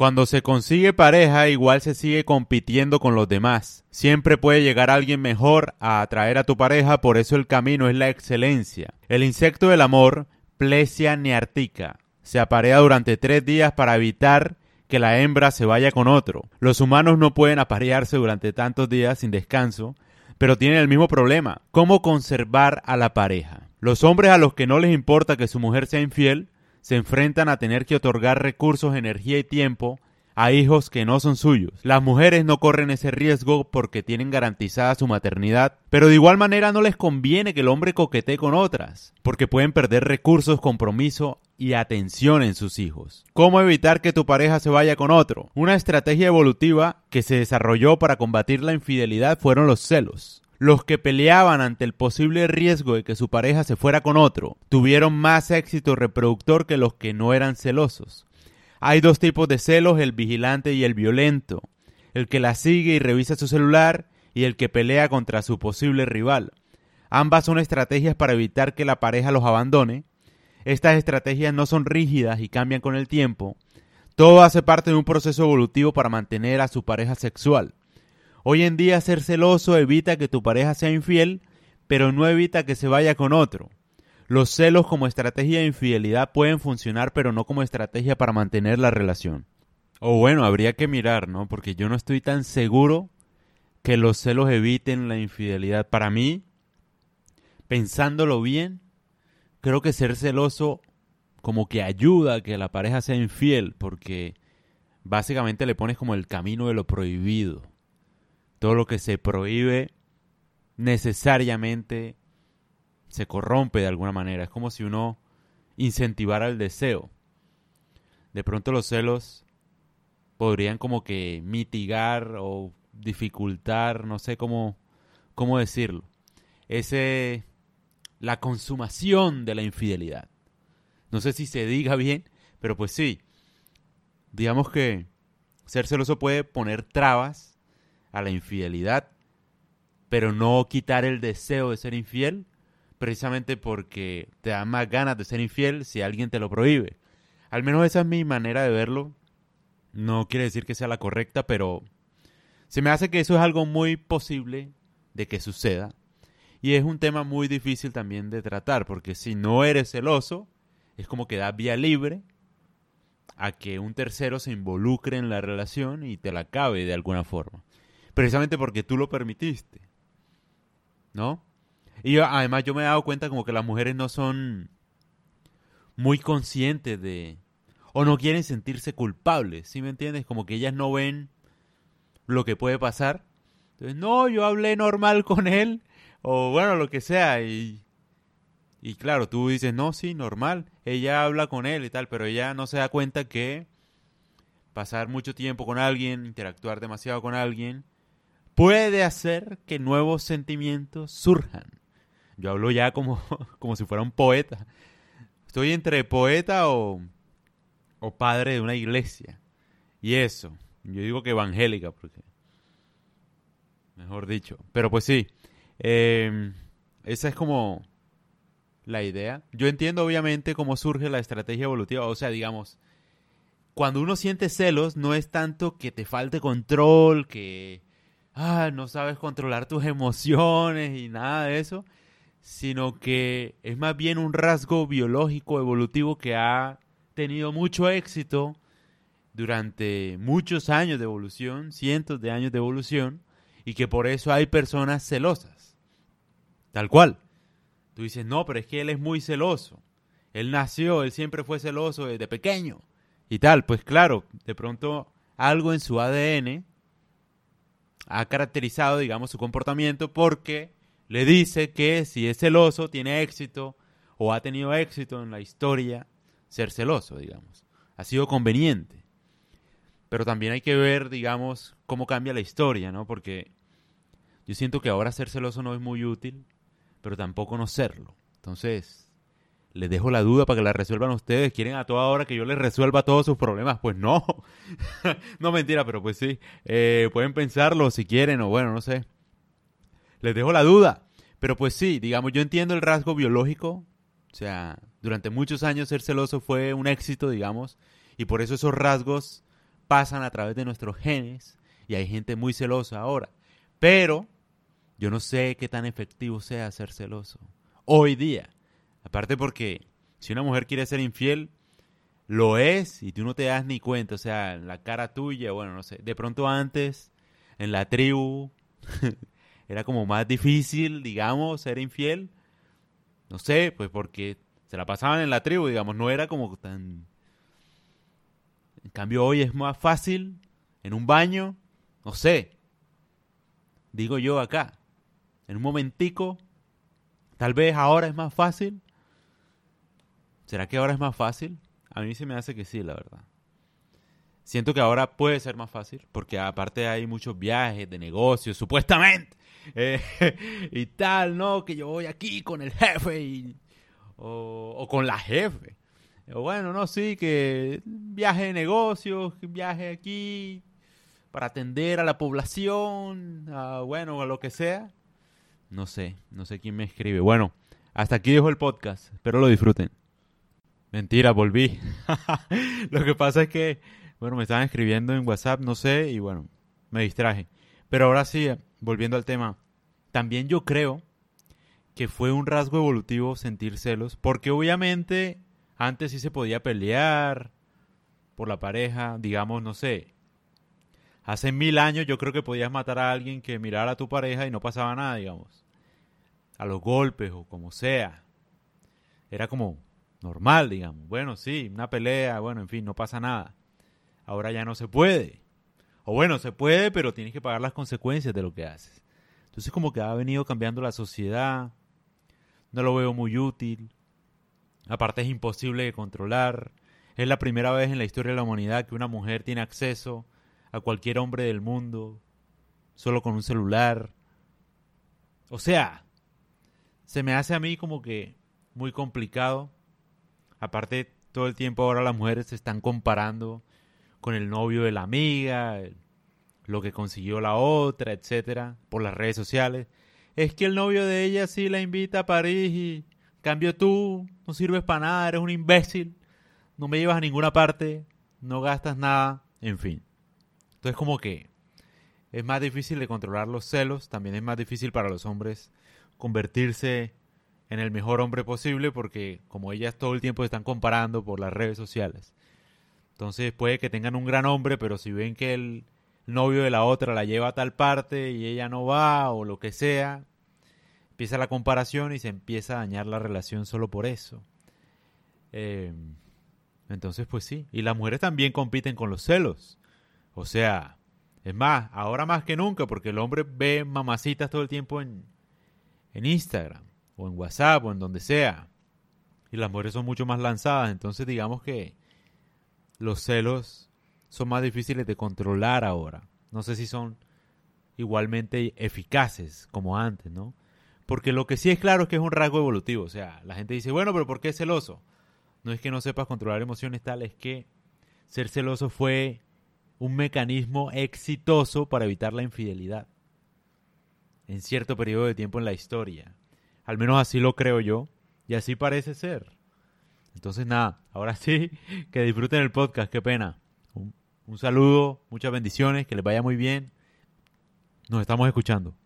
Cuando se consigue pareja, igual se sigue compitiendo con los demás. Siempre puede llegar alguien mejor a atraer a tu pareja, por eso el camino es la excelencia. El insecto del amor, Plesia neartica, se aparea durante tres días para evitar que la hembra se vaya con otro. Los humanos no pueden aparearse durante tantos días sin descanso, pero tienen el mismo problema. ¿Cómo conservar a la pareja? Los hombres a los que no les importa que su mujer sea infiel se enfrentan a tener que otorgar recursos, energía y tiempo a hijos que no son suyos. Las mujeres no corren ese riesgo porque tienen garantizada su maternidad, pero de igual manera no les conviene que el hombre coquetee con otras, porque pueden perder recursos, compromiso y atención en sus hijos. ¿Cómo evitar que tu pareja se vaya con otro? Una estrategia evolutiva que se desarrolló para combatir la infidelidad fueron los celos. Los que peleaban ante el posible riesgo de que su pareja se fuera con otro tuvieron más éxito reproductor que los que no eran celosos. Hay dos tipos de celos, el vigilante y el violento. El que la sigue y revisa su celular y el que pelea contra su posible rival. Ambas son estrategias para evitar que la pareja los abandone. Estas estrategias no son rígidas y cambian con el tiempo. Todo hace parte de un proceso evolutivo para mantener a su pareja sexual. Hoy en día ser celoso evita que tu pareja sea infiel, pero no evita que se vaya con otro. Los celos como estrategia de infidelidad pueden funcionar, pero no como estrategia para mantener la relación. O bueno, habría que mirar, ¿no? Porque yo no estoy tan seguro que los celos eviten la infidelidad. Para mí, pensándolo bien, creo que ser celoso como que ayuda a que la pareja sea infiel, porque básicamente le pones como el camino de lo prohibido todo lo que se prohíbe necesariamente se corrompe de alguna manera. Es como si uno incentivara el deseo. De pronto los celos podrían como que mitigar o dificultar, no sé cómo, cómo decirlo. Ese la consumación de la infidelidad. No sé si se diga bien, pero pues sí. Digamos que ser celoso puede poner trabas a la infidelidad, pero no quitar el deseo de ser infiel, precisamente porque te da más ganas de ser infiel si alguien te lo prohíbe. Al menos esa es mi manera de verlo. No quiere decir que sea la correcta, pero se me hace que eso es algo muy posible de que suceda. Y es un tema muy difícil también de tratar, porque si no eres celoso, es como que da vía libre a que un tercero se involucre en la relación y te la acabe de alguna forma precisamente porque tú lo permitiste. ¿No? Y además yo me he dado cuenta como que las mujeres no son muy conscientes de... o no quieren sentirse culpables, ¿sí me entiendes? Como que ellas no ven lo que puede pasar. Entonces, no, yo hablé normal con él, o bueno, lo que sea, y... Y claro, tú dices, no, sí, normal, ella habla con él y tal, pero ella no se da cuenta que pasar mucho tiempo con alguien, interactuar demasiado con alguien, puede hacer que nuevos sentimientos surjan. Yo hablo ya como, como si fuera un poeta. Estoy entre poeta o, o padre de una iglesia. Y eso, yo digo que evangélica, porque... Mejor dicho. Pero pues sí, em, esa es como la idea. Yo entiendo obviamente cómo surge la estrategia evolutiva. O sea, digamos, cuando uno siente celos, no es tanto que te falte control, que ah, no sabes controlar tus emociones y nada de eso, sino que es más bien un rasgo biológico evolutivo que ha tenido mucho éxito durante muchos años de evolución, cientos de años de evolución, y que por eso hay personas celosas. Tal cual. Tú dices, no, pero es que él es muy celoso. Él nació, él siempre fue celoso desde pequeño. Y tal, pues claro, de pronto algo en su ADN ha caracterizado, digamos, su comportamiento porque le dice que si es celoso, tiene éxito o ha tenido éxito en la historia ser celoso, digamos. Ha sido conveniente. Pero también hay que ver, digamos, cómo cambia la historia, ¿no? Porque yo siento que ahora ser celoso no es muy útil, pero tampoco no serlo. Entonces, les dejo la duda para que la resuelvan ustedes. ¿Quieren a toda hora que yo les resuelva todos sus problemas? Pues no. no mentira, pero pues sí. Eh, pueden pensarlo si quieren o bueno, no sé. Les dejo la duda. Pero pues sí, digamos, yo entiendo el rasgo biológico. O sea, durante muchos años ser celoso fue un éxito, digamos. Y por eso esos rasgos pasan a través de nuestros genes y hay gente muy celosa ahora. Pero yo no sé qué tan efectivo sea ser celoso hoy día. Aparte porque si una mujer quiere ser infiel, lo es y tú no te das ni cuenta. O sea, la cara tuya, bueno, no sé. De pronto antes, en la tribu, era como más difícil, digamos, ser infiel. No sé, pues porque se la pasaban en la tribu, digamos, no era como tan... En cambio hoy es más fácil, en un baño, no sé. Digo yo acá, en un momentico, tal vez ahora es más fácil. ¿Será que ahora es más fácil? A mí se me hace que sí, la verdad. Siento que ahora puede ser más fácil, porque aparte hay muchos viajes de negocios, supuestamente. Eh, y tal, ¿no? Que yo voy aquí con el jefe y, o, con la jefe. O bueno, no, sí, que viaje de negocios, viaje aquí para atender a la población, bueno, a lo que sea. No sé, no sé quién me escribe. Bueno, hasta aquí dejo el podcast. Espero lo disfruten. Mentira, volví. lo que pasa es que bueno, me estaban escribiendo en WhatsApp, no sé, y bueno, me distraje. Pero ahora sí, volviendo al tema, también yo creo que fue un rasgo evolutivo sentir celos, porque obviamente antes sí se podía pelear por la pareja, digamos, no sé. Hace mil años yo creo que podías matar a alguien que mirara a tu pareja y no pasaba nada, digamos. A los golpes o como sea. Era como normal, digamos. Bueno, sí, una pelea, bueno, en fin, no pasa nada ahora ya no se puede. O bueno, se puede, pero tienes que pagar las consecuencias de lo que haces. Entonces como que ha venido cambiando la sociedad, no lo veo muy útil, aparte es imposible de controlar, es la primera vez en la historia de la humanidad que una mujer tiene acceso a cualquier hombre del mundo solo con un celular. O sea, se me hace a mí como que muy complicado. Aparte, todo el tiempo ahora las mujeres se están comparando con el novio de la amiga, lo que consiguió la otra, etcétera, por las redes sociales. Es que el novio de ella sí la invita a París y cambio tú, no sirves para nada, eres un imbécil, no me llevas a ninguna parte, no gastas nada, en fin. Entonces como que es más difícil de controlar los celos, también es más difícil para los hombres convertirse en el mejor hombre posible porque como ellas todo el tiempo están comparando por las redes sociales. Entonces puede que tengan un gran hombre, pero si ven que el novio de la otra la lleva a tal parte y ella no va o lo que sea, empieza la comparación y se empieza a dañar la relación solo por eso. Em, entonces, pues sí. Y las mujeres también compiten con los celos. O sea, es más, ahora más que nunca, porque el hombre ve mamacitas todo el tiempo en, en Instagram o en WhatsApp o en donde sea. Y las mujeres son mucho más lanzadas. Entonces, digamos que los celos son más difíciles de controlar ahora. No sé si son igualmente eficaces como antes, ¿no? Porque lo que sí es claro es que es un rasgo evolutivo. O sea, la gente dice, bueno, pero ¿por qué es celoso? No es que no sepas controlar emociones tal, es que ser celoso fue un mecanismo exitoso para evitar la infidelidad en cierto periodo de tiempo en la historia. Al menos así lo creo yo y así parece ser. Entonces nada, ahora sí, que disfruten el podcast, qué pena. Un, saludo, muchas bendiciones, que les vaya muy bien. Nos estamos escuchando.